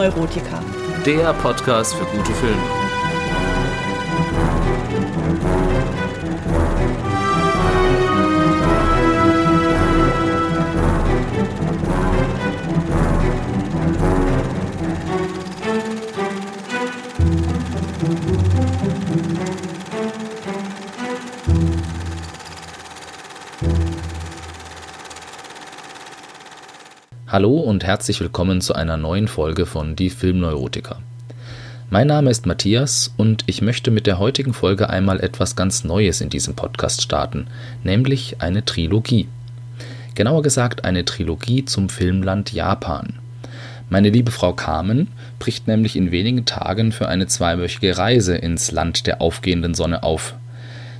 Filmneurotiker. Der Podcast für gute Filme. Hallo und herzlich willkommen zu einer neuen Folge von Die Filmneurotiker. Mein Name ist Matthias und ich möchte mit der heutigen Folge einmal etwas ganz Neues in diesem Podcast starten, nämlich eine Trilogie. Genauer gesagt eine Trilogie zum Filmland Japan. Meine liebe Frau Carmen bricht nämlich in wenigen Tagen für eine zweiwöchige Reise ins Land der aufgehenden Sonne auf.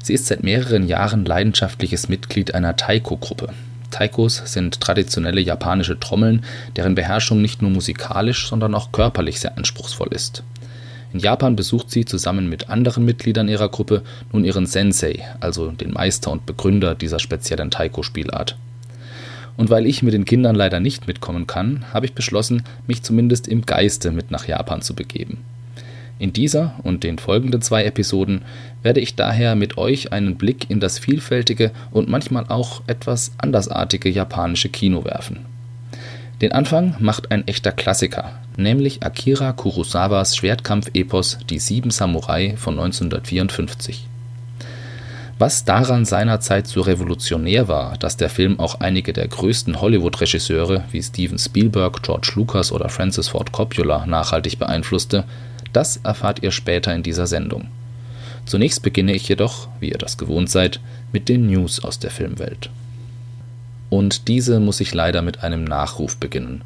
Sie ist seit mehreren Jahren leidenschaftliches Mitglied einer Taiko-Gruppe, Taikos sind traditionelle japanische Trommeln, deren Beherrschung nicht nur musikalisch, sondern auch körperlich sehr anspruchsvoll ist. In Japan besucht sie zusammen mit anderen Mitgliedern ihrer Gruppe nun ihren Sensei, also den Meister und Begründer dieser speziellen Taiko-Spielart. Und weil ich mit den Kindern leider nicht mitkommen kann, habe ich beschlossen, mich zumindest im Geiste mit nach Japan zu begeben. In dieser und den folgenden zwei Episoden werde ich daher mit euch einen Blick in das vielfältige und manchmal auch etwas andersartige japanische Kino werfen. Den Anfang macht ein echter Klassiker, nämlich Akira Kurosawas Schwertkampf-Epos Die Sieben Samurai von 1954. Was daran seinerzeit so revolutionär war, dass der Film auch einige der größten Hollywood-Regisseure wie Steven Spielberg, George Lucas oder Francis Ford Coppola nachhaltig beeinflusste, das erfahrt ihr später in dieser Sendung. Zunächst beginne ich jedoch, wie ihr das gewohnt seid, mit den News aus der Filmwelt. Und diese muss ich leider mit einem Nachruf beginnen.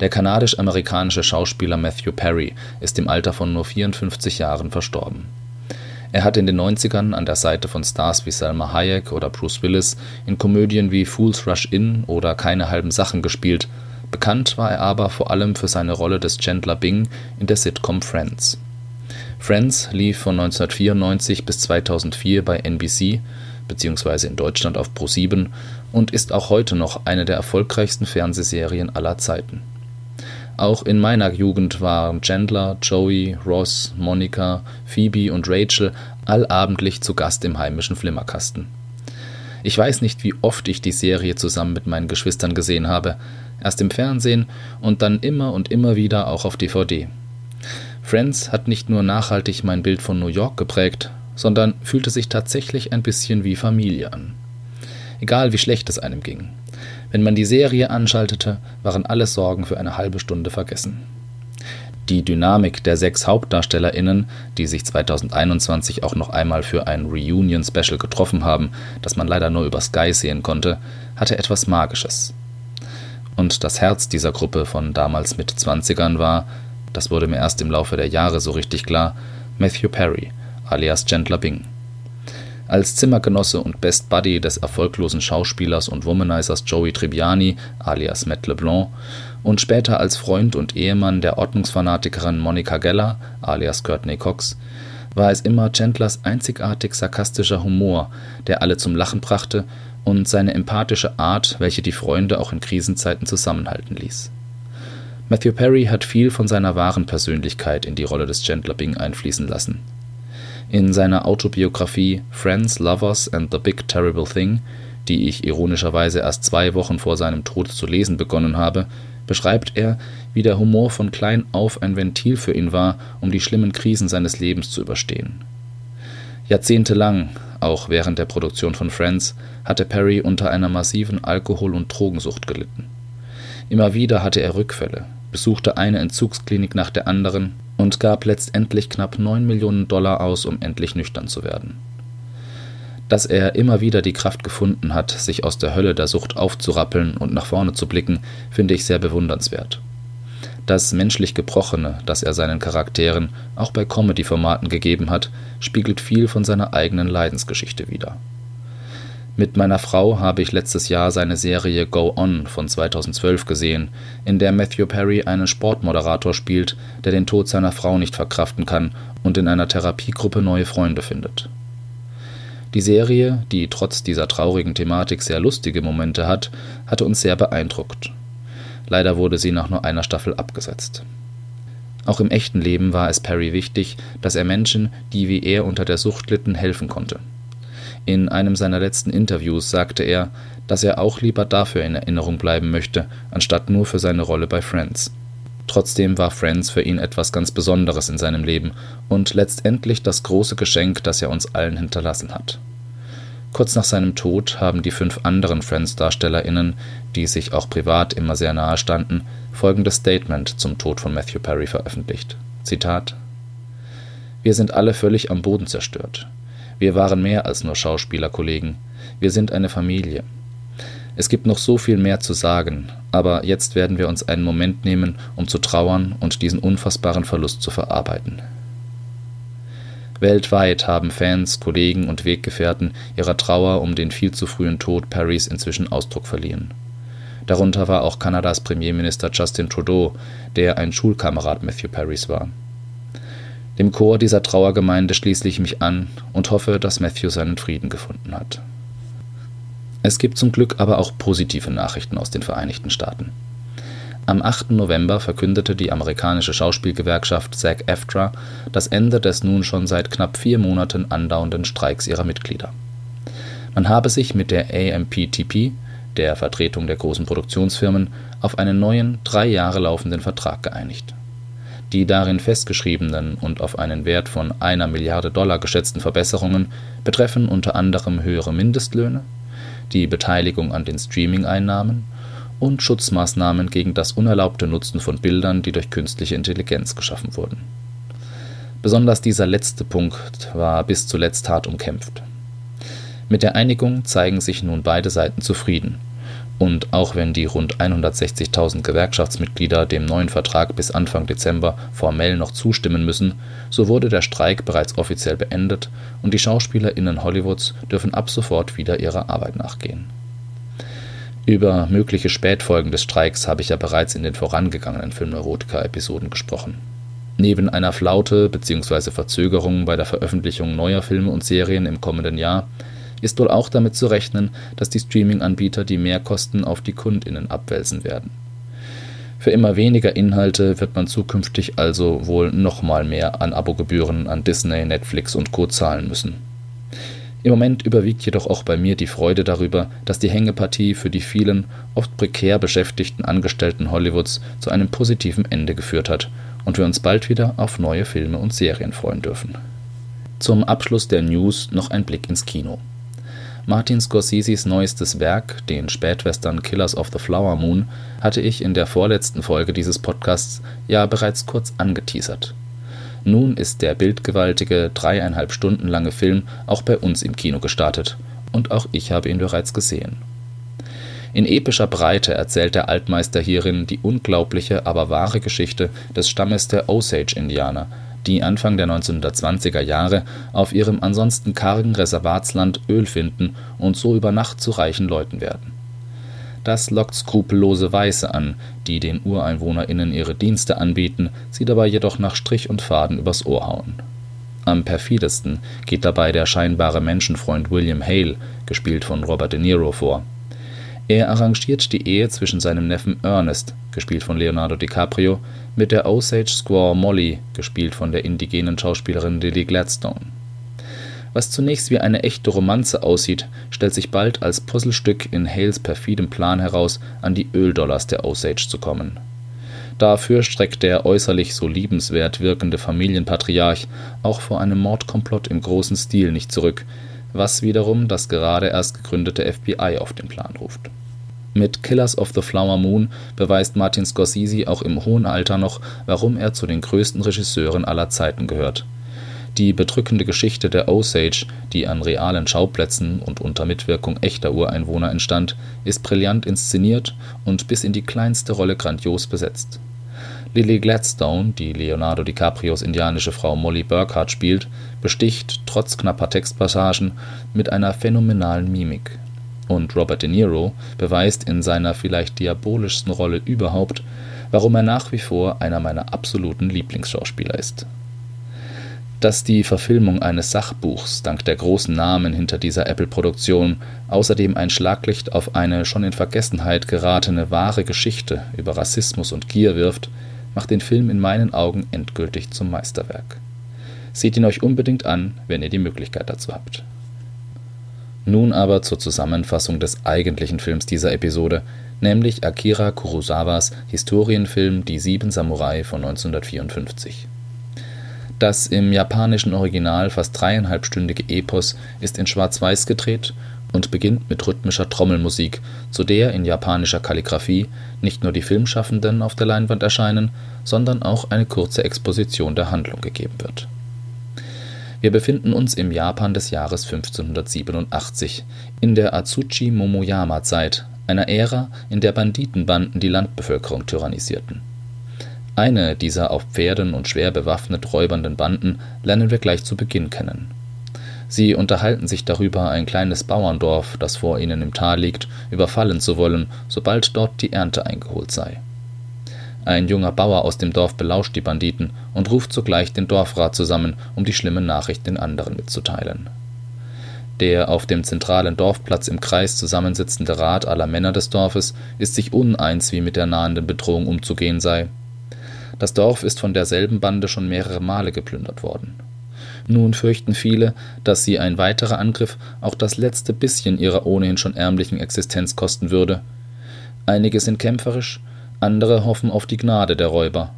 Der kanadisch-amerikanische Schauspieler Matthew Perry ist im Alter von nur 54 Jahren verstorben. Er hat in den 90ern an der Seite von Stars wie Selma Hayek oder Bruce Willis in Komödien wie Fools Rush In oder Keine halben Sachen gespielt Bekannt war er aber vor allem für seine Rolle des Chandler Bing in der Sitcom Friends. Friends lief von 1994 bis 2004 bei NBC bzw. in Deutschland auf Pro7 und ist auch heute noch eine der erfolgreichsten Fernsehserien aller Zeiten. Auch in meiner Jugend waren Chandler, Joey, Ross, Monica, Phoebe und Rachel allabendlich zu Gast im heimischen Flimmerkasten. Ich weiß nicht, wie oft ich die Serie zusammen mit meinen Geschwistern gesehen habe, Erst im Fernsehen und dann immer und immer wieder auch auf DVD. Friends hat nicht nur nachhaltig mein Bild von New York geprägt, sondern fühlte sich tatsächlich ein bisschen wie Familie an. Egal wie schlecht es einem ging. Wenn man die Serie anschaltete, waren alle Sorgen für eine halbe Stunde vergessen. Die Dynamik der sechs HauptdarstellerInnen, die sich 2021 auch noch einmal für ein Reunion-Special getroffen haben, das man leider nur über Sky sehen konnte, hatte etwas Magisches. Und das Herz dieser Gruppe von damals mit 20ern war, das wurde mir erst im Laufe der Jahre so richtig klar, Matthew Perry, alias Chandler Bing. Als Zimmergenosse und Best Buddy des erfolglosen Schauspielers und Womanizers Joey Tribbiani, alias Matt LeBlanc, und später als Freund und Ehemann der Ordnungsfanatikerin Monica Geller, alias Courtney Cox, war es immer Chandlers einzigartig sarkastischer Humor, der alle zum Lachen brachte und seine empathische Art, welche die Freunde auch in Krisenzeiten zusammenhalten ließ. Matthew Perry hat viel von seiner wahren Persönlichkeit in die Rolle des Chandler Bing einfließen lassen. In seiner Autobiografie Friends, Lovers and the Big Terrible Thing, die ich ironischerweise erst zwei Wochen vor seinem Tod zu lesen begonnen habe, beschreibt er, wie der Humor von klein auf ein Ventil für ihn war, um die schlimmen Krisen seines Lebens zu überstehen. Jahrzehntelang auch während der Produktion von Friends hatte Perry unter einer massiven Alkohol und Drogensucht gelitten. Immer wieder hatte er Rückfälle, besuchte eine Entzugsklinik nach der anderen und gab letztendlich knapp 9 Millionen Dollar aus, um endlich nüchtern zu werden. Dass er immer wieder die Kraft gefunden hat, sich aus der Hölle der Sucht aufzurappeln und nach vorne zu blicken, finde ich sehr bewundernswert. Das menschlich Gebrochene, das er seinen Charakteren auch bei Comedy-Formaten gegeben hat, spiegelt viel von seiner eigenen Leidensgeschichte wider. Mit meiner Frau habe ich letztes Jahr seine Serie Go On von 2012 gesehen, in der Matthew Perry einen Sportmoderator spielt, der den Tod seiner Frau nicht verkraften kann und in einer Therapiegruppe neue Freunde findet. Die Serie, die trotz dieser traurigen Thematik sehr lustige Momente hat, hatte uns sehr beeindruckt Leider wurde sie nach nur einer Staffel abgesetzt. Auch im echten Leben war es Perry wichtig, dass er Menschen, die wie er unter der Sucht litten, helfen konnte. In einem seiner letzten Interviews sagte er, dass er auch lieber dafür in Erinnerung bleiben möchte, anstatt nur für seine Rolle bei Friends. Trotzdem war Friends für ihn etwas ganz Besonderes in seinem Leben und letztendlich das große Geschenk, das er uns allen hinterlassen hat. Kurz nach seinem Tod haben die fünf anderen Friends-DarstellerInnen, die sich auch privat immer sehr nahe standen, folgendes Statement zum Tod von Matthew Perry veröffentlicht. Zitat Wir sind alle völlig am Boden zerstört. Wir waren mehr als nur Schauspielerkollegen. Wir sind eine Familie. Es gibt noch so viel mehr zu sagen, aber jetzt werden wir uns einen Moment nehmen, um zu trauern und diesen unfassbaren Verlust zu verarbeiten. Weltweit haben Fans, Kollegen und Weggefährten ihrer Trauer um den viel zu frühen Tod Perrys inzwischen Ausdruck verliehen. Darunter war auch Kanadas Premierminister Justin Trudeau, der ein Schulkamerad Matthew Perrys war. Dem Chor dieser Trauergemeinde schließe ich mich an und hoffe, dass Matthew seinen Frieden gefunden hat. Es gibt zum Glück aber auch positive Nachrichten aus den Vereinigten Staaten. Am 8. November verkündete die amerikanische Schauspielgewerkschaft SAG-AFTRA das Ende des nun schon seit knapp vier Monaten andauernden Streiks ihrer Mitglieder. Man habe sich mit der AMPTP, der Vertretung der großen Produktionsfirmen, auf einen neuen, drei Jahre laufenden Vertrag geeinigt. Die darin festgeschriebenen und auf einen Wert von einer Milliarde Dollar geschätzten Verbesserungen betreffen unter anderem höhere Mindestlöhne, die Beteiligung an den Streaming-Einnahmen und Schutzmaßnahmen gegen das unerlaubte Nutzen von Bildern, die durch künstliche Intelligenz geschaffen wurden. Besonders dieser letzte Punkt war bis zuletzt hart umkämpft. Mit der Einigung zeigen sich nun beide Seiten zufrieden, und auch wenn die rund 160.000 Gewerkschaftsmitglieder dem neuen Vertrag bis Anfang Dezember formell noch zustimmen müssen, so wurde der Streik bereits offiziell beendet und die SchauspielerInnen Hollywoods dürfen ab sofort wieder ihrer Arbeit nachgehen über mögliche Spätfolgen des Streiks habe ich ja bereits in den vorangegangenen Filmneurotika-Episoden gesprochen. Neben einer Flaute bzw. Verzögerung bei der Veröffentlichung neuer Filme und Serien im kommenden Jahr ist wohl auch damit zu rechnen, dass die Streaming-Anbieter die Mehrkosten auf die KundInnen abwälzen werden. Für immer weniger Inhalte wird man zukünftig also wohl nochmal mehr an Abogebühren an Disney, Netflix und Co. zahlen müssen im Moment überwiegt jedoch auch bei mir die Freude darüber, dass die Hängepartie für die vielen, oft prekär beschäftigten Angestellten Hollywoods zu einem positiven Ende geführt hat und wir uns bald wieder auf neue Filme und Serien freuen dürfen. Zum Abschluss der News noch ein Blick ins Kino. Martin Scorseses neuestes Werk, den Spätwestern Killers of the Flower Moon, hatte ich in der vorletzten Folge dieses Podcasts ja bereits kurz angeteasert. Nun ist der bildgewaltige, dreieinhalb Stunden lange Film auch bei uns im Kino gestartet, und auch ich habe ihn bereits gesehen. In epischer Breite erzählt der Altmeister hierin die unglaubliche, aber wahre Geschichte des Stammes der Osage-Indianer, die Anfang der 1920er Jahre auf ihrem ansonsten kargen Reservatsland Öl finden und so über Nacht zu reichen Leuten werden das lockt skrupellose Weiße an, die den UreinwohnerInnen ihre Dienste anbieten, sie dabei jedoch nach Strich und Faden übers Ohr hauen. Am perfidesten geht dabei der scheinbare Menschenfreund William Hale, gespielt von Robert De Niro, vor. Er arrangiert die Ehe zwischen seinem Neffen Ernest, gespielt von Leonardo DiCaprio, mit der Osage Squaw Molly, gespielt von der indigenen Schauspielerin Lily Gladstone was zunächst wie eine echte Romanze aussieht, stellt sich bald als Puzzlestück in Hales perfidem Plan heraus, an die Öldollars der Osage zu kommen. Dafür streckt der äußerlich so liebenswert wirkende Familienpatriarch auch vor einem Mordkomplott im großen Stil nicht zurück, was wiederum das gerade erst gegründete FBI auf den Plan ruft. Mit Killers of the Flower Moon beweist Martin Scorsese auch im hohen Alter noch, warum er zu den größten Regisseuren aller Zeiten gehört die bedrückende Geschichte der Osage, die an realen Schauplätzen und unter Mitwirkung echter Ureinwohner entstand, ist brillant inszeniert und bis in die kleinste Rolle grandios besetzt. Lily Gladstone, die Leonardo DiCaprios indianische Frau Molly Burkhardt spielt, besticht, trotz knapper Textpassagen, mit einer phänomenalen Mimik. Und Robert De Niro beweist in seiner vielleicht diabolischsten Rolle überhaupt, warum er nach wie vor einer meiner absoluten Lieblingsschauspieler ist Dass die Verfilmung eines Sachbuchs dank der großen Namen hinter dieser Apple-Produktion außerdem ein Schlaglicht auf eine schon in Vergessenheit geratene wahre Geschichte über Rassismus und Gier wirft, macht den Film in meinen Augen endgültig zum Meisterwerk. Seht ihn euch unbedingt an, wenn ihr die Möglichkeit dazu habt. Nun aber zur Zusammenfassung des eigentlichen Films dieser Episode, nämlich Akira Kurosawas Historienfilm Die sieben Samurai von 1954. Das im japanischen Original fast dreieinhalbstündige Epos ist in Schwarz-Weiß gedreht und beginnt mit rhythmischer Trommelmusik, zu der in japanischer Kalligraphie nicht nur die Filmschaffenden auf der Leinwand erscheinen, sondern auch eine kurze Exposition der Handlung gegeben wird. Wir befinden uns im Japan des Jahres 1587, in der Azuchi-Momoyama-Zeit, einer Ära, in der Banditenbanden die Landbevölkerung tyrannisierten eine dieser auf Pferden und schwer bewaffnet räubernden Banden lernen wir gleich zu Beginn kennen. Sie unterhalten sich darüber, ein kleines Bauerndorf, das vor ihnen im Tal liegt, überfallen zu wollen, sobald dort die Ernte eingeholt sei. Ein junger Bauer aus dem Dorf belauscht die Banditen und ruft sogleich den Dorfrat zusammen, um die schlimme Nachricht den anderen mitzuteilen. Der auf dem zentralen Dorfplatz im Kreis zusammensitzende Rat aller Männer des Dorfes ist sich uneins, wie mit der nahenden Bedrohung umzugehen sei das Dorf ist von derselben Bande schon mehrere Male geplündert worden. Nun fürchten viele, dass sie ein weiterer Angriff auch das letzte bisschen ihrer ohnehin schon ärmlichen Existenz kosten würde. Einige sind kämpferisch, andere hoffen auf die Gnade der Räuber.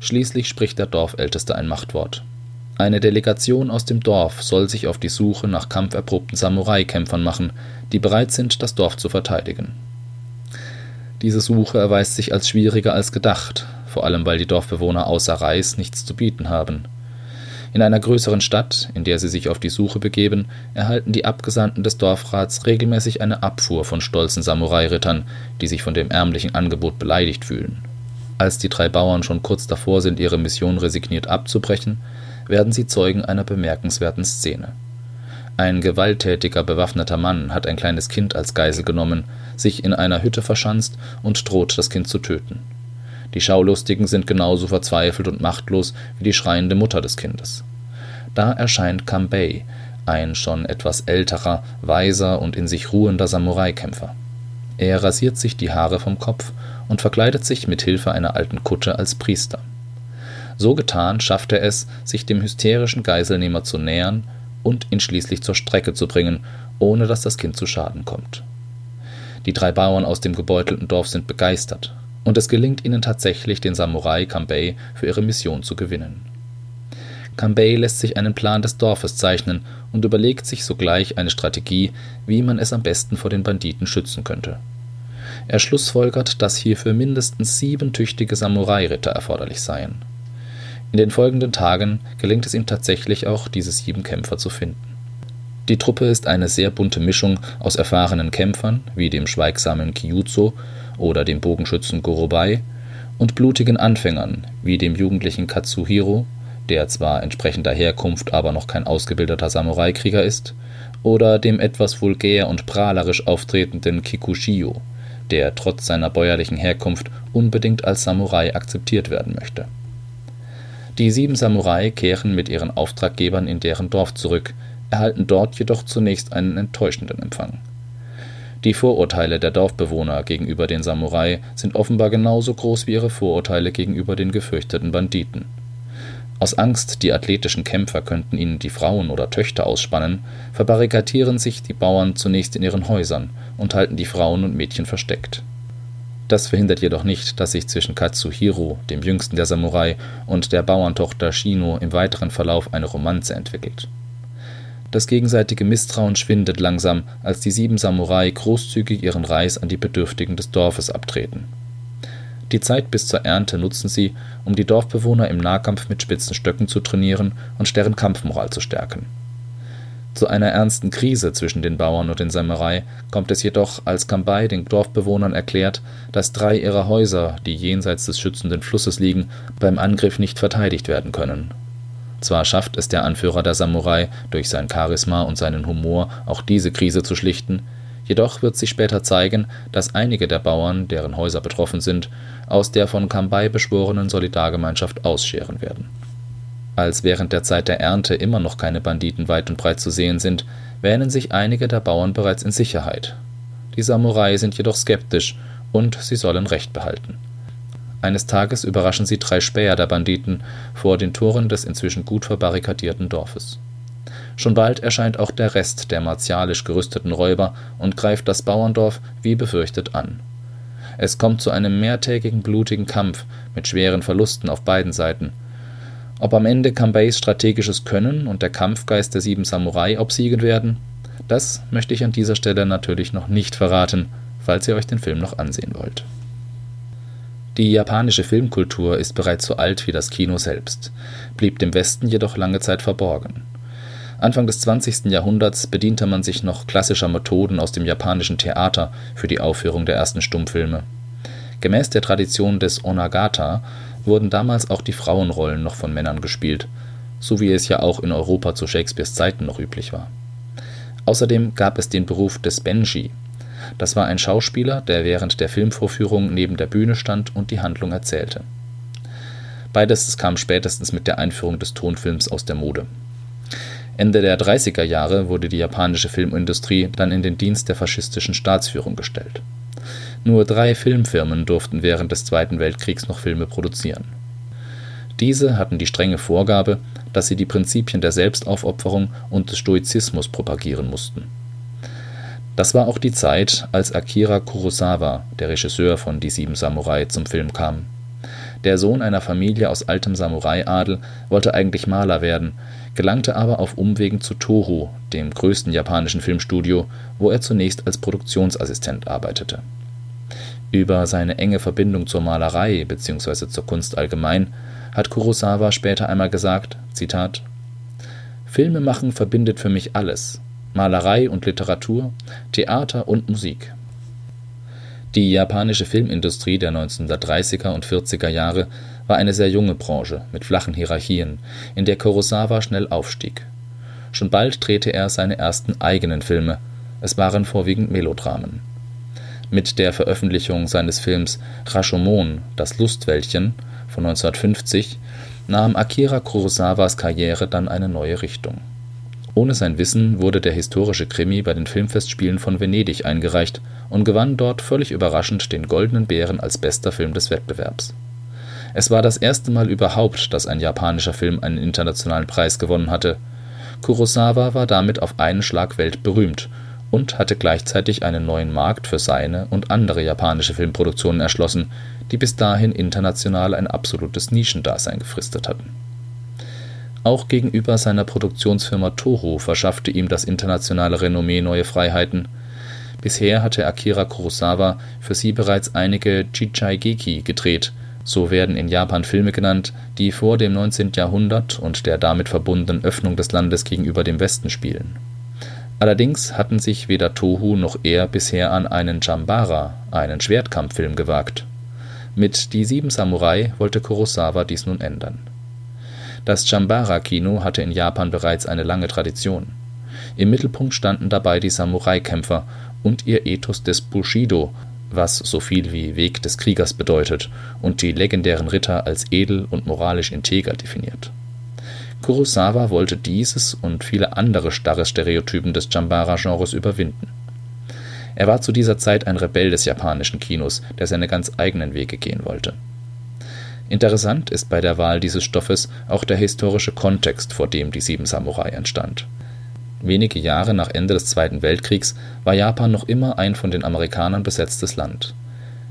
Schließlich spricht der Dorfälteste ein Machtwort. Eine Delegation aus dem Dorf soll sich auf die Suche nach kampferprobten Samurai-Kämpfern machen, die bereit sind, das Dorf zu verteidigen. Diese Suche erweist sich als schwieriger als gedacht, vor allem weil die Dorfbewohner außer Reis nichts zu bieten haben. In einer größeren Stadt, in der sie sich auf die Suche begeben, erhalten die Abgesandten des Dorfrats regelmäßig eine Abfuhr von stolzen Samurai-Rittern, die sich von dem ärmlichen Angebot beleidigt fühlen. Als die drei Bauern schon kurz davor sind, ihre Mission resigniert abzubrechen, werden sie Zeugen einer bemerkenswerten Szene. Ein gewalttätiger bewaffneter Mann hat ein kleines Kind als Geisel genommen, sich in einer Hütte verschanzt und droht, das Kind zu töten. Die Schaulustigen sind genauso verzweifelt und machtlos wie die schreiende Mutter des Kindes. Da erscheint Kambei, ein schon etwas älterer, weiser und in sich ruhender Samurai-Kämpfer. Er rasiert sich die Haare vom Kopf und verkleidet sich mit Hilfe einer alten Kutte als Priester. So getan schafft er es, sich dem hysterischen Geiselnehmer zu nähern und ihn schließlich zur Strecke zu bringen, ohne dass das Kind zu Schaden kommt. Die drei Bauern aus dem gebeutelten Dorf sind begeistert und es gelingt ihnen tatsächlich, den Samurai Kambei für ihre Mission zu gewinnen. Kambei lässt sich einen Plan des Dorfes zeichnen und überlegt sich sogleich eine Strategie, wie man es am besten vor den Banditen schützen könnte. Er schlussfolgert, dass hierfür mindestens sieben tüchtige Samurai-Ritter erforderlich seien. In den folgenden Tagen gelingt es ihm tatsächlich auch, diese sieben Kämpfer zu finden. Die Truppe ist eine sehr bunte Mischung aus erfahrenen Kämpfern, wie dem schweigsamen Kyuzo oder dem Bogenschützen Gorobei, und blutigen Anfängern, wie dem jugendlichen Katsuhiro, der zwar entsprechender Herkunft aber noch kein ausgebildeter Samurai-Krieger ist, oder dem etwas vulgär und prahlerisch auftretenden Kikushio, der trotz seiner bäuerlichen Herkunft unbedingt als Samurai akzeptiert werden möchte. Die sieben Samurai kehren mit ihren Auftraggebern in deren Dorf zurück, erhalten dort jedoch zunächst einen enttäuschenden Empfang die Vorurteile der Dorfbewohner gegenüber den Samurai sind offenbar genauso groß wie ihre Vorurteile gegenüber den gefürchteten Banditen. Aus Angst, die athletischen Kämpfer könnten ihnen die Frauen oder Töchter ausspannen, verbarrikadieren sich die Bauern zunächst in ihren Häusern und halten die Frauen und Mädchen versteckt. Das verhindert jedoch nicht, dass sich zwischen Katsuhiro, dem jüngsten der Samurai, und der Bauerntochter Shino im weiteren Verlauf eine Romanze entwickelt das gegenseitige Misstrauen schwindet langsam, als die sieben Samurai großzügig ihren Reis an die Bedürftigen des Dorfes abtreten. Die Zeit bis zur Ernte nutzen sie, um die Dorfbewohner im Nahkampf mit spitzen Stöcken zu trainieren und deren Kampfmoral zu stärken. Zu einer ernsten Krise zwischen den Bauern und den Samurai kommt es jedoch, als Kambai den Dorfbewohnern erklärt, dass drei ihrer Häuser, die jenseits des schützenden Flusses liegen, beim Angriff nicht verteidigt werden können zwar schafft es der Anführer der Samurai durch sein Charisma und seinen Humor, auch diese Krise zu schlichten, jedoch wird sich später zeigen, dass einige der Bauern, deren Häuser betroffen sind, aus der von Kambei beschworenen Solidargemeinschaft ausscheren werden. Als während der Zeit der Ernte immer noch keine Banditen weit und breit zu sehen sind, wähnen sich einige der Bauern bereits in Sicherheit. Die Samurai sind jedoch skeptisch und sie sollen Recht behalten. Eines Tages überraschen sie drei Späher der Banditen vor den Toren des inzwischen gut verbarrikadierten Dorfes. Schon bald erscheint auch der Rest der martialisch gerüsteten Räuber und greift das Bauerndorf wie befürchtet an. Es kommt zu einem mehrtägigen blutigen Kampf mit schweren Verlusten auf beiden Seiten. Ob am Ende Kambeis strategisches Können und der Kampfgeist der sieben Samurai obsiegen werden, das möchte ich an dieser Stelle natürlich noch nicht verraten, falls ihr euch den Film noch ansehen wollt. Die japanische Filmkultur ist bereits so alt wie das Kino selbst, blieb dem Westen jedoch lange Zeit verborgen. Anfang des 20. Jahrhunderts bediente man sich noch klassischer Methoden aus dem japanischen Theater für die Aufführung der ersten Stummfilme. Gemäß der Tradition des Onagata wurden damals auch die Frauenrollen noch von Männern gespielt, so wie es ja auch in Europa zu Shakespeares Zeiten noch üblich war. Außerdem gab es den Beruf des Benji. Das war ein Schauspieler, der während der Filmvorführung neben der Bühne stand und die Handlung erzählte. Beides kam spätestens mit der Einführung des Tonfilms aus der Mode Ende der 30er Jahre wurde die japanische Filmindustrie dann in den Dienst der faschistischen Staatsführung gestellt. Nur drei Filmfirmen durften während des Zweiten Weltkriegs noch Filme produzieren. Diese hatten die strenge Vorgabe, dass sie die Prinzipien der Selbstaufopferung und des Stoizismus propagieren mussten. Das war auch die Zeit, als Akira Kurosawa, der Regisseur von Die sieben Samurai, zum Film kam. Der Sohn einer Familie aus altem Samurai-Adel wollte eigentlich Maler werden, gelangte aber auf Umwegen zu Toho, dem größten japanischen Filmstudio, wo er zunächst als Produktionsassistent arbeitete. Über seine enge Verbindung zur Malerei bzw. zur Kunst allgemein hat Kurosawa später einmal gesagt: „ Zitat Filmemachen verbindet für mich alles: Malerei und Literatur, Theater und Musik die japanische Filmindustrie der 1930er und 40er Jahre war eine sehr junge Branche mit flachen Hierarchien, in der Kurosawa schnell aufstieg. Schon bald drehte er seine ersten eigenen Filme, es waren vorwiegend Melodramen. Mit der Veröffentlichung seines Films Rashomon – Das Lustwäldchen von 1950 nahm Akira Kurosawas Karriere dann eine neue Richtung. Ohne sein Wissen wurde der historische Krimi bei den Filmfestspielen von Venedig eingereicht und gewann dort völlig überraschend den Goldenen Bären als bester Film des Wettbewerbs. Es war das erste Mal überhaupt, dass ein japanischer Film einen internationalen Preis gewonnen hatte. Kurosawa war damit auf einen Schlag weltberühmt und hatte gleichzeitig einen neuen Markt für seine und andere japanische Filmproduktionen erschlossen, die bis dahin international ein absolutes Nischendasein gefristet hatten auch gegenüber seiner Produktionsfirma Toho verschaffte ihm das internationale Renommee neue Freiheiten. Bisher hatte Akira Kurosawa für sie bereits einige Chichaigeki gedreht, so werden in Japan Filme genannt, die vor dem 19. Jahrhundert und der damit verbundenen Öffnung des Landes gegenüber dem Westen spielen. Allerdings hatten sich weder Toho noch er bisher an einen Chambara, einen Schwertkampffilm, gewagt. Mit Die sieben Samurai wollte Kurosawa dies nun ändern das Chambara-Kino hatte in Japan bereits eine lange Tradition. Im Mittelpunkt standen dabei die Samurai-Kämpfer und ihr Ethos des Bushido, was so viel wie Weg des Kriegers bedeutet und die legendären Ritter als edel und moralisch integer definiert. Kurosawa wollte dieses und viele andere starre Stereotypen des Chambara-Genres überwinden. Er war zu dieser Zeit ein Rebell des japanischen Kinos, der seine ganz eigenen Wege gehen wollte Interessant ist bei der Wahl dieses Stoffes auch der historische Kontext, vor dem Die sieben Samurai entstand. Wenige Jahre nach Ende des Zweiten Weltkriegs war Japan noch immer ein von den Amerikanern besetztes Land.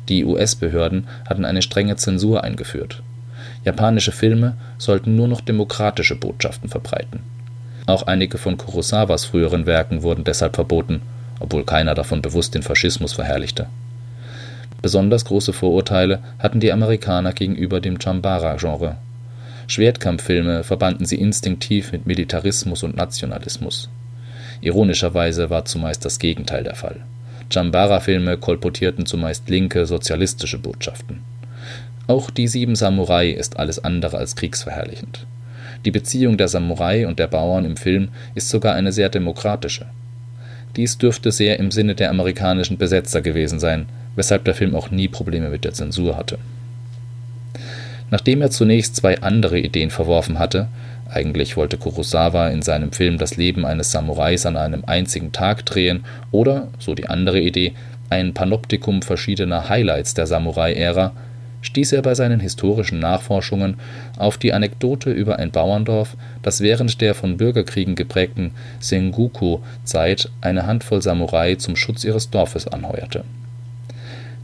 Die US-Behörden hatten eine strenge Zensur eingeführt. Japanische Filme sollten nur noch demokratische Botschaften verbreiten. Auch einige von Kurosawas früheren Werken wurden deshalb verboten, obwohl keiner davon bewusst den Faschismus verherrlichte Besonders große Vorurteile hatten die Amerikaner gegenüber dem Chambara-Genre. Schwertkampffilme verbanden sie instinktiv mit Militarismus und Nationalismus. Ironischerweise war zumeist das Gegenteil der Fall. Chambara-Filme kolportierten zumeist linke, sozialistische Botschaften. Auch Die sieben Samurai ist alles andere als kriegsverherrlichend. Die Beziehung der Samurai und der Bauern im Film ist sogar eine sehr demokratische. Dies dürfte sehr im Sinne der amerikanischen Besetzer gewesen sein, weshalb der Film auch nie Probleme mit der Zensur hatte. Nachdem er zunächst zwei andere Ideen verworfen hatte (eigentlich wollte Kurosawa in seinem Film das Leben eines Samurais an einem einzigen Tag drehen oder, so die andere Idee, ein Panoptikum verschiedener Highlights der Samurai-Ära), stieß er bei seinen historischen Nachforschungen auf die Anekdote über ein Bauerndorf, das während der von Bürgerkriegen geprägten Sengoku-Zeit eine Handvoll Samurai zum Schutz ihres Dorfes anheuerte.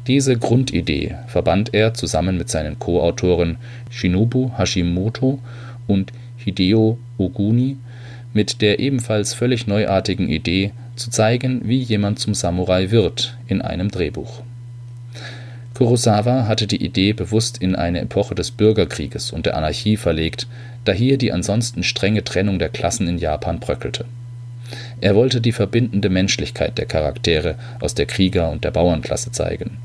Diese Grundidee verband er zusammen mit seinen Co-Autoren Shinobu Hashimoto und Hideo Oguni mit der ebenfalls völlig neuartigen Idee, zu zeigen, wie jemand zum Samurai wird in einem Drehbuch. Kurosawa hatte die Idee bewusst in eine Epoche des Bürgerkrieges und der Anarchie verlegt, da hier die ansonsten strenge Trennung der Klassen in Japan bröckelte. Er wollte die verbindende Menschlichkeit der Charaktere aus der Krieger - und der Bauernklasse zeigen.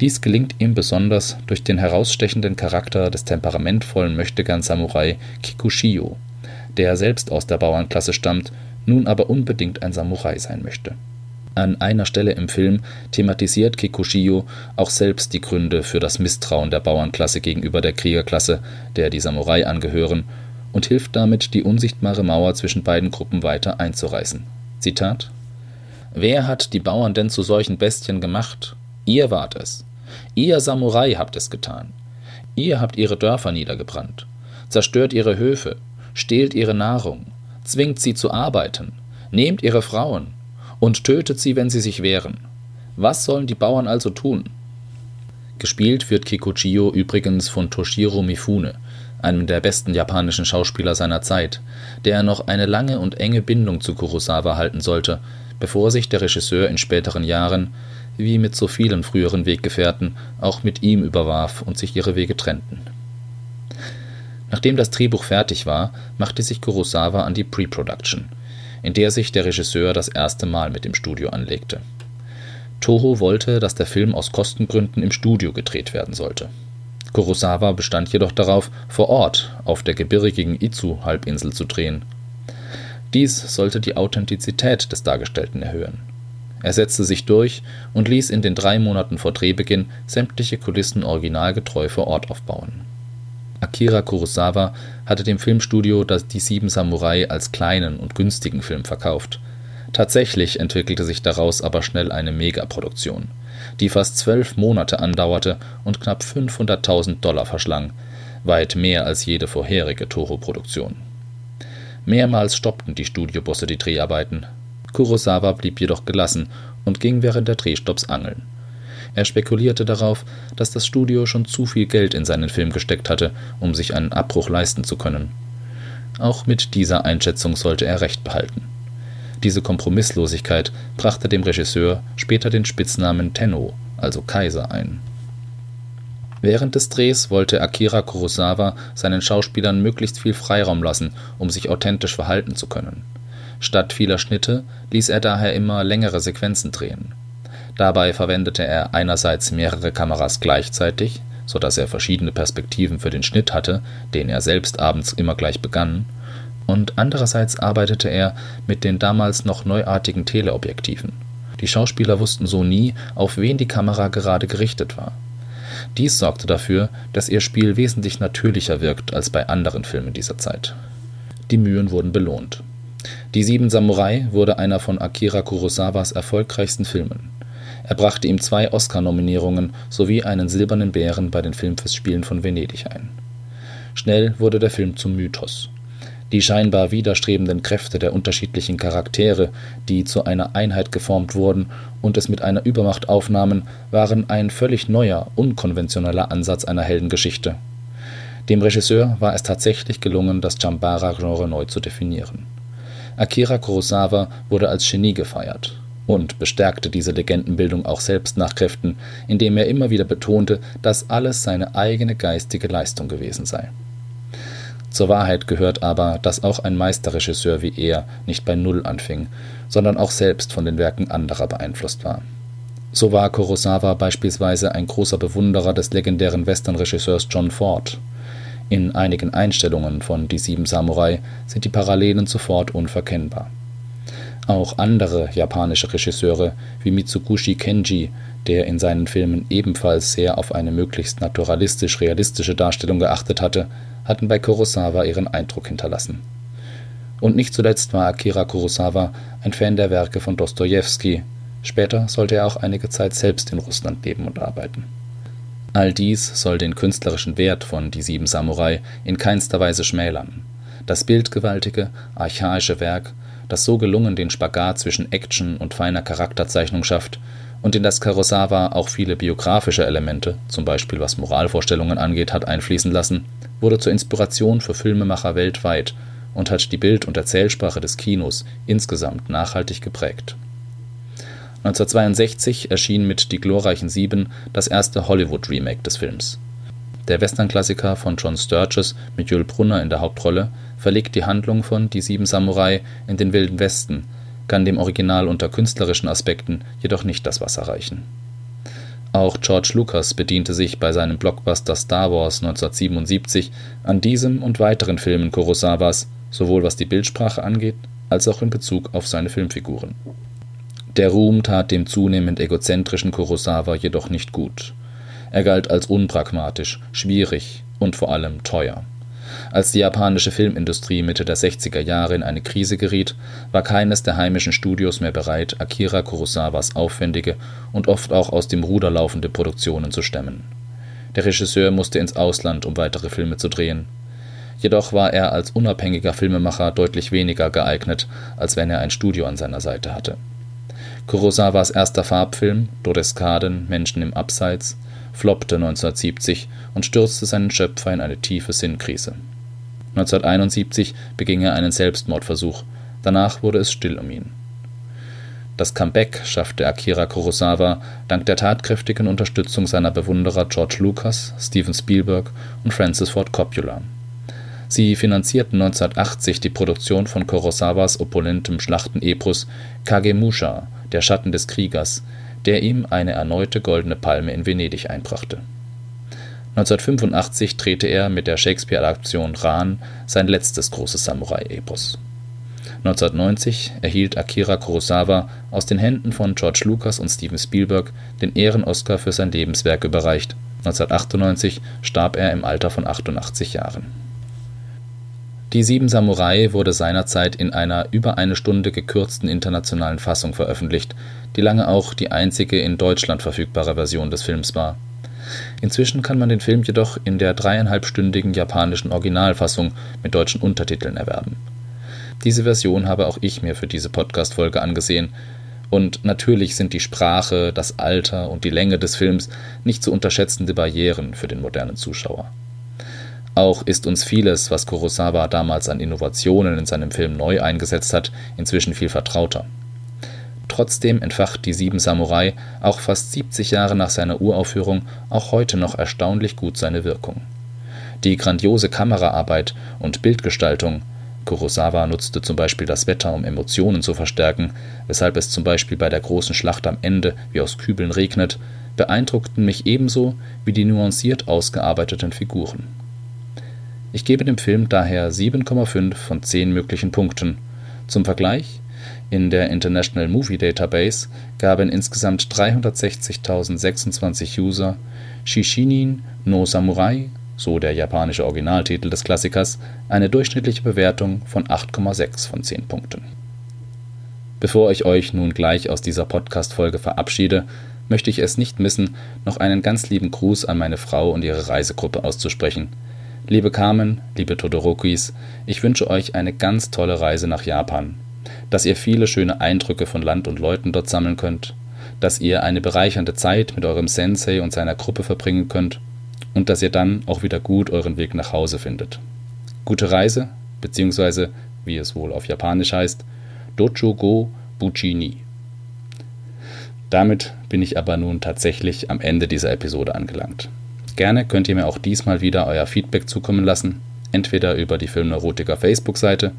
Dies gelingt ihm besonders durch den herausstechenden Charakter des temperamentvollen Möchtegern-Samurai Kikushiyo, der selbst aus der Bauernklasse stammt, nun aber unbedingt ein Samurai sein möchte. An einer Stelle im Film thematisiert Kikushiyo auch selbst die Gründe für das Misstrauen der Bauernklasse gegenüber der Kriegerklasse, der die Samurai angehören, und hilft damit, die unsichtbare Mauer zwischen beiden Gruppen weiter einzureißen. Zitat: Wer hat die Bauern denn zu solchen Bestien gemacht? Ihr wart es. Ihr Samurai habt es getan. Ihr habt ihre Dörfer niedergebrannt, zerstört ihre Höfe, stehlt ihre Nahrung, zwingt sie zu arbeiten, nehmt ihre Frauen und tötet sie, wenn sie sich wehren. Was sollen die Bauern also tun? Gespielt wird Kikuchiyo übrigens von Toshiro Mifune, einem der besten japanischen Schauspieler seiner Zeit, der noch eine lange und enge Bindung zu Kurosawa halten sollte, bevor sich der Regisseur in späteren Jahren wie mit so vielen früheren Weggefährten, auch mit ihm überwarf und sich ihre Wege trennten. Nachdem das Drehbuch fertig war, machte sich Kurosawa an die Pre-Production, in der sich der Regisseur das erste Mal mit dem Studio anlegte. Toho wollte, dass der Film aus Kostengründen im Studio gedreht werden sollte. Kurosawa bestand jedoch darauf, vor Ort auf der gebirgigen Izu-Halbinsel zu drehen. Dies sollte die Authentizität des Dargestellten erhöhen er setzte sich durch und ließ in den drei Monaten vor Drehbeginn sämtliche Kulissen originalgetreu vor Ort aufbauen. Akira Kurosawa hatte dem Filmstudio Die sieben Samurai als kleinen und günstigen Film verkauft. Tatsächlich entwickelte sich daraus aber schnell eine Megaproduktion, die fast zwölf Monate andauerte und knapp 500.000 Dollar verschlang, weit mehr als jede vorherige Toho-Produktion. Mehrmals stoppten die Studiobosse die Dreharbeiten, Kurosawa blieb jedoch gelassen und ging während der Drehstopps angeln. Er spekulierte darauf, dass das Studio schon zu viel Geld in seinen Film gesteckt hatte, um sich einen Abbruch leisten zu können. Auch mit dieser Einschätzung sollte er recht behalten. Diese Kompromisslosigkeit brachte dem Regisseur später den Spitznamen Tenno, also Kaiser, ein. Während des Drehs wollte Akira Kurosawa seinen Schauspielern möglichst viel Freiraum lassen, um sich authentisch verhalten zu können Statt vieler Schnitte ließ er daher immer längere Sequenzen drehen. Dabei verwendete er einerseits mehrere Kameras gleichzeitig, so dass er verschiedene Perspektiven für den Schnitt hatte, den er selbst abends immer gleich begann, und andererseits arbeitete er mit den damals noch neuartigen Teleobjektiven. Die Schauspieler wussten so nie, auf wen die Kamera gerade gerichtet war. Dies sorgte dafür, dass ihr Spiel wesentlich natürlicher wirkt als bei anderen Filmen dieser Zeit. Die Mühen wurden belohnt die Sieben Samurai wurde einer von Akira Kurosawas erfolgreichsten Filmen. Er brachte ihm zwei Oscar-Nominierungen sowie einen Silbernen Bären bei den Filmfestspielen von Venedig ein. Schnell wurde der Film zum Mythos. Die scheinbar widerstrebenden Kräfte der unterschiedlichen Charaktere, die zu einer Einheit geformt wurden und es mit einer Übermacht aufnahmen, waren ein völlig neuer, unkonventioneller Ansatz einer Heldengeschichte. Dem Regisseur war es tatsächlich gelungen, das Chambara-Genre neu zu definieren Akira Kurosawa wurde als Genie gefeiert und bestärkte diese Legendenbildung auch selbst nach Kräften, indem er immer wieder betonte, dass alles seine eigene geistige Leistung gewesen sei. Zur Wahrheit gehört aber, dass auch ein Meisterregisseur wie er nicht bei Null anfing, sondern auch selbst von den Werken anderer beeinflusst war. So war Kurosawa beispielsweise ein großer Bewunderer des legendären Westernregisseurs John Ford in einigen Einstellungen von Die sieben Samurai sind die Parallelen sofort unverkennbar. Auch andere japanische Regisseure wie Mitsugushi Kenji, der in seinen Filmen ebenfalls sehr auf eine möglichst naturalistisch-realistische Darstellung geachtet hatte, hatten bei Kurosawa ihren Eindruck hinterlassen. Und nicht zuletzt war Akira Kurosawa ein Fan der Werke von Dostojewski, später sollte er auch einige Zeit selbst in Russland leben und arbeiten. All dies soll den künstlerischen Wert von Die sieben Samurai in keinster Weise schmälern. Das bildgewaltige, archaische Werk, das so gelungen den Spagat zwischen Action und feiner Charakterzeichnung schafft und in das Kurosawa auch viele biografische Elemente, zum Beispiel was Moralvorstellungen angeht, hat einfließen lassen, wurde zur Inspiration für Filmemacher weltweit und hat die Bild und Erzählsprache des Kinos insgesamt nachhaltig geprägt. 1962 erschien mit Die glorreichen Sieben das erste Hollywood-Remake des Films. Der Western-Klassiker von John Sturges mit Yul Brunner in der Hauptrolle verlegt die Handlung von Die sieben Samurai in den Wilden Westen kann dem Original unter künstlerischen Aspekten jedoch nicht das Wasser reichen. Auch George Lucas bediente sich bei seinem Blockbuster Star Wars 1977 an diesem und weiteren Filmen Kurosawas, sowohl was die Bildsprache angeht, als auch in Bezug auf seine Filmfiguren. Der Ruhm tat dem zunehmend egozentrischen Kurosawa jedoch nicht gut. Er galt als unpragmatisch, schwierig und vor allem teuer als die japanische Filmindustrie Mitte der 60er Jahre in eine Krise geriet, war keines der heimischen Studios mehr bereit, Akira Kurosawas aufwendige und oft auch aus dem Ruder laufende Produktionen zu stemmen. Der Regisseur musste ins Ausland, um weitere Filme zu drehen. Jedoch war er als unabhängiger Filmemacher deutlich weniger geeignet, als wenn er ein Studio an seiner Seite hatte. Kurosawas erster Farbfilm Todeskaden – Menschen im Abseits floppte 1970 und stürzte seinen Schöpfer in eine tiefe Sinnkrise. 1971 beging er einen Selbstmordversuch, danach wurde es still um ihn. Das Comeback schaffte Akira Kurosawa dank der tatkräftigen Unterstützung seiner Bewunderer George Lucas, Steven Spielberg und Francis Ford Coppola. Sie finanzierten 1980 die Produktion von Kurosawas opulentem Schlachtenepos Kagemusha – Der Schatten des Kriegers, der ihm eine erneute Goldene Palme in Venedig einbrachte 1985 drehte er mit der Shakespeare-Adaption Ran sein letztes großes Samurai-Epos. 1990 erhielt Akira Kurosawa aus den Händen von George Lucas und Steven Spielberg den Ehren-Oscar für sein Lebenswerk überreicht, 1998 starb er im Alter von 88 Jahren. Die Sieben Samurai wurde seinerzeit in einer über eine Stunde gekürzten internationalen Fassung veröffentlicht, die lange auch die einzige in Deutschland verfügbare Version des Films war Inzwischen kann man den Film jedoch in der dreieinhalbstündigen japanischen Originalfassung mit deutschen Untertiteln erwerben. Diese Version habe auch ich mir für diese Podcast-Folge angesehen. Und natürlich sind die Sprache, das Alter und die Länge des Films nicht zu unterschätzende Barrieren für den modernen Zuschauer. Auch ist uns vieles, was Kurosawa damals an Innovationen in seinem Film neu eingesetzt hat, inzwischen viel vertrauter. Trotzdem entfacht Die Sieben Samurai auch fast 70 Jahre nach seiner Uraufführung auch heute noch erstaunlich gut seine Wirkung. Die grandiose Kameraarbeit und Bildgestaltung Kurosawa nutzte zum Beispiel das Wetter, um Emotionen zu verstärken, weshalb es zum Beispiel bei der großen Schlacht am Ende wie aus Kübeln regnet, beeindruckten mich ebenso wie die nuanciert ausgearbeiteten Figuren. Ich gebe dem Film daher 7,5 von 10 möglichen Punkten. Zum Vergleich in der International Movie Database gaben insgesamt 360.026 User Shishinin no Samurai, so der japanische Originaltitel des Klassikers, eine durchschnittliche Bewertung von 8,6 von 10 Punkten. Bevor ich euch nun gleich aus dieser Podcast-Folge verabschiede, möchte ich es nicht missen, noch einen ganz lieben Gruß an meine Frau und ihre Reisegruppe auszusprechen. Liebe Carmen, liebe Todorokis, ich wünsche euch eine ganz tolle Reise nach Japan dass ihr viele schöne Eindrücke von Land und Leuten dort sammeln könnt, dass ihr eine bereichernde Zeit mit eurem Sensei und seiner Gruppe verbringen könnt und dass ihr dann auch wieder gut euren Weg nach Hause findet. Gute Reise, beziehungsweise, wie es wohl auf Japanisch heißt, Docho go Buchi ni. Damit bin ich aber nun tatsächlich am Ende dieser Episode angelangt. Gerne könnt ihr mir auch diesmal wieder euer Feedback zukommen lassen, entweder über die Filmneurotiker Facebook-Seite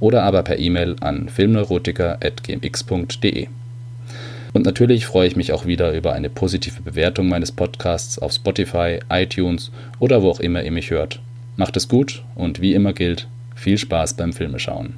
oder aber per E-Mail an filmneurotiker.gmx.de. Und natürlich freue ich mich auch wieder über eine positive Bewertung meines Podcasts auf Spotify, iTunes oder wo auch immer ihr mich hört. Macht es gut und wie immer gilt, viel Spaß beim Filmeschauen.